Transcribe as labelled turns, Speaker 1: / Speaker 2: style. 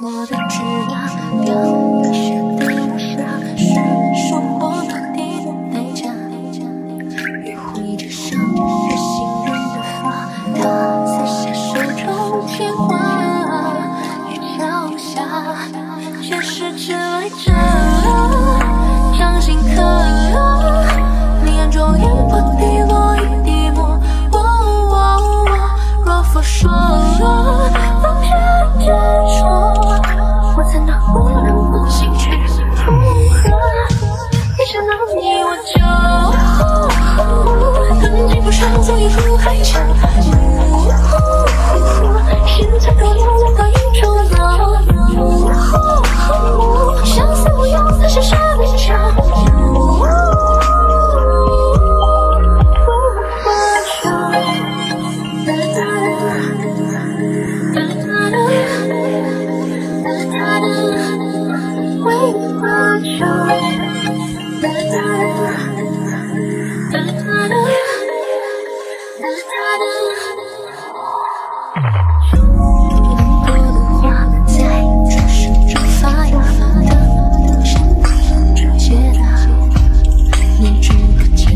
Speaker 1: 过的纸娃娃掉的无是收获的代价的发他下手中牵挂于下前世者多的花在转世中发芽，等上你去解答。你只可听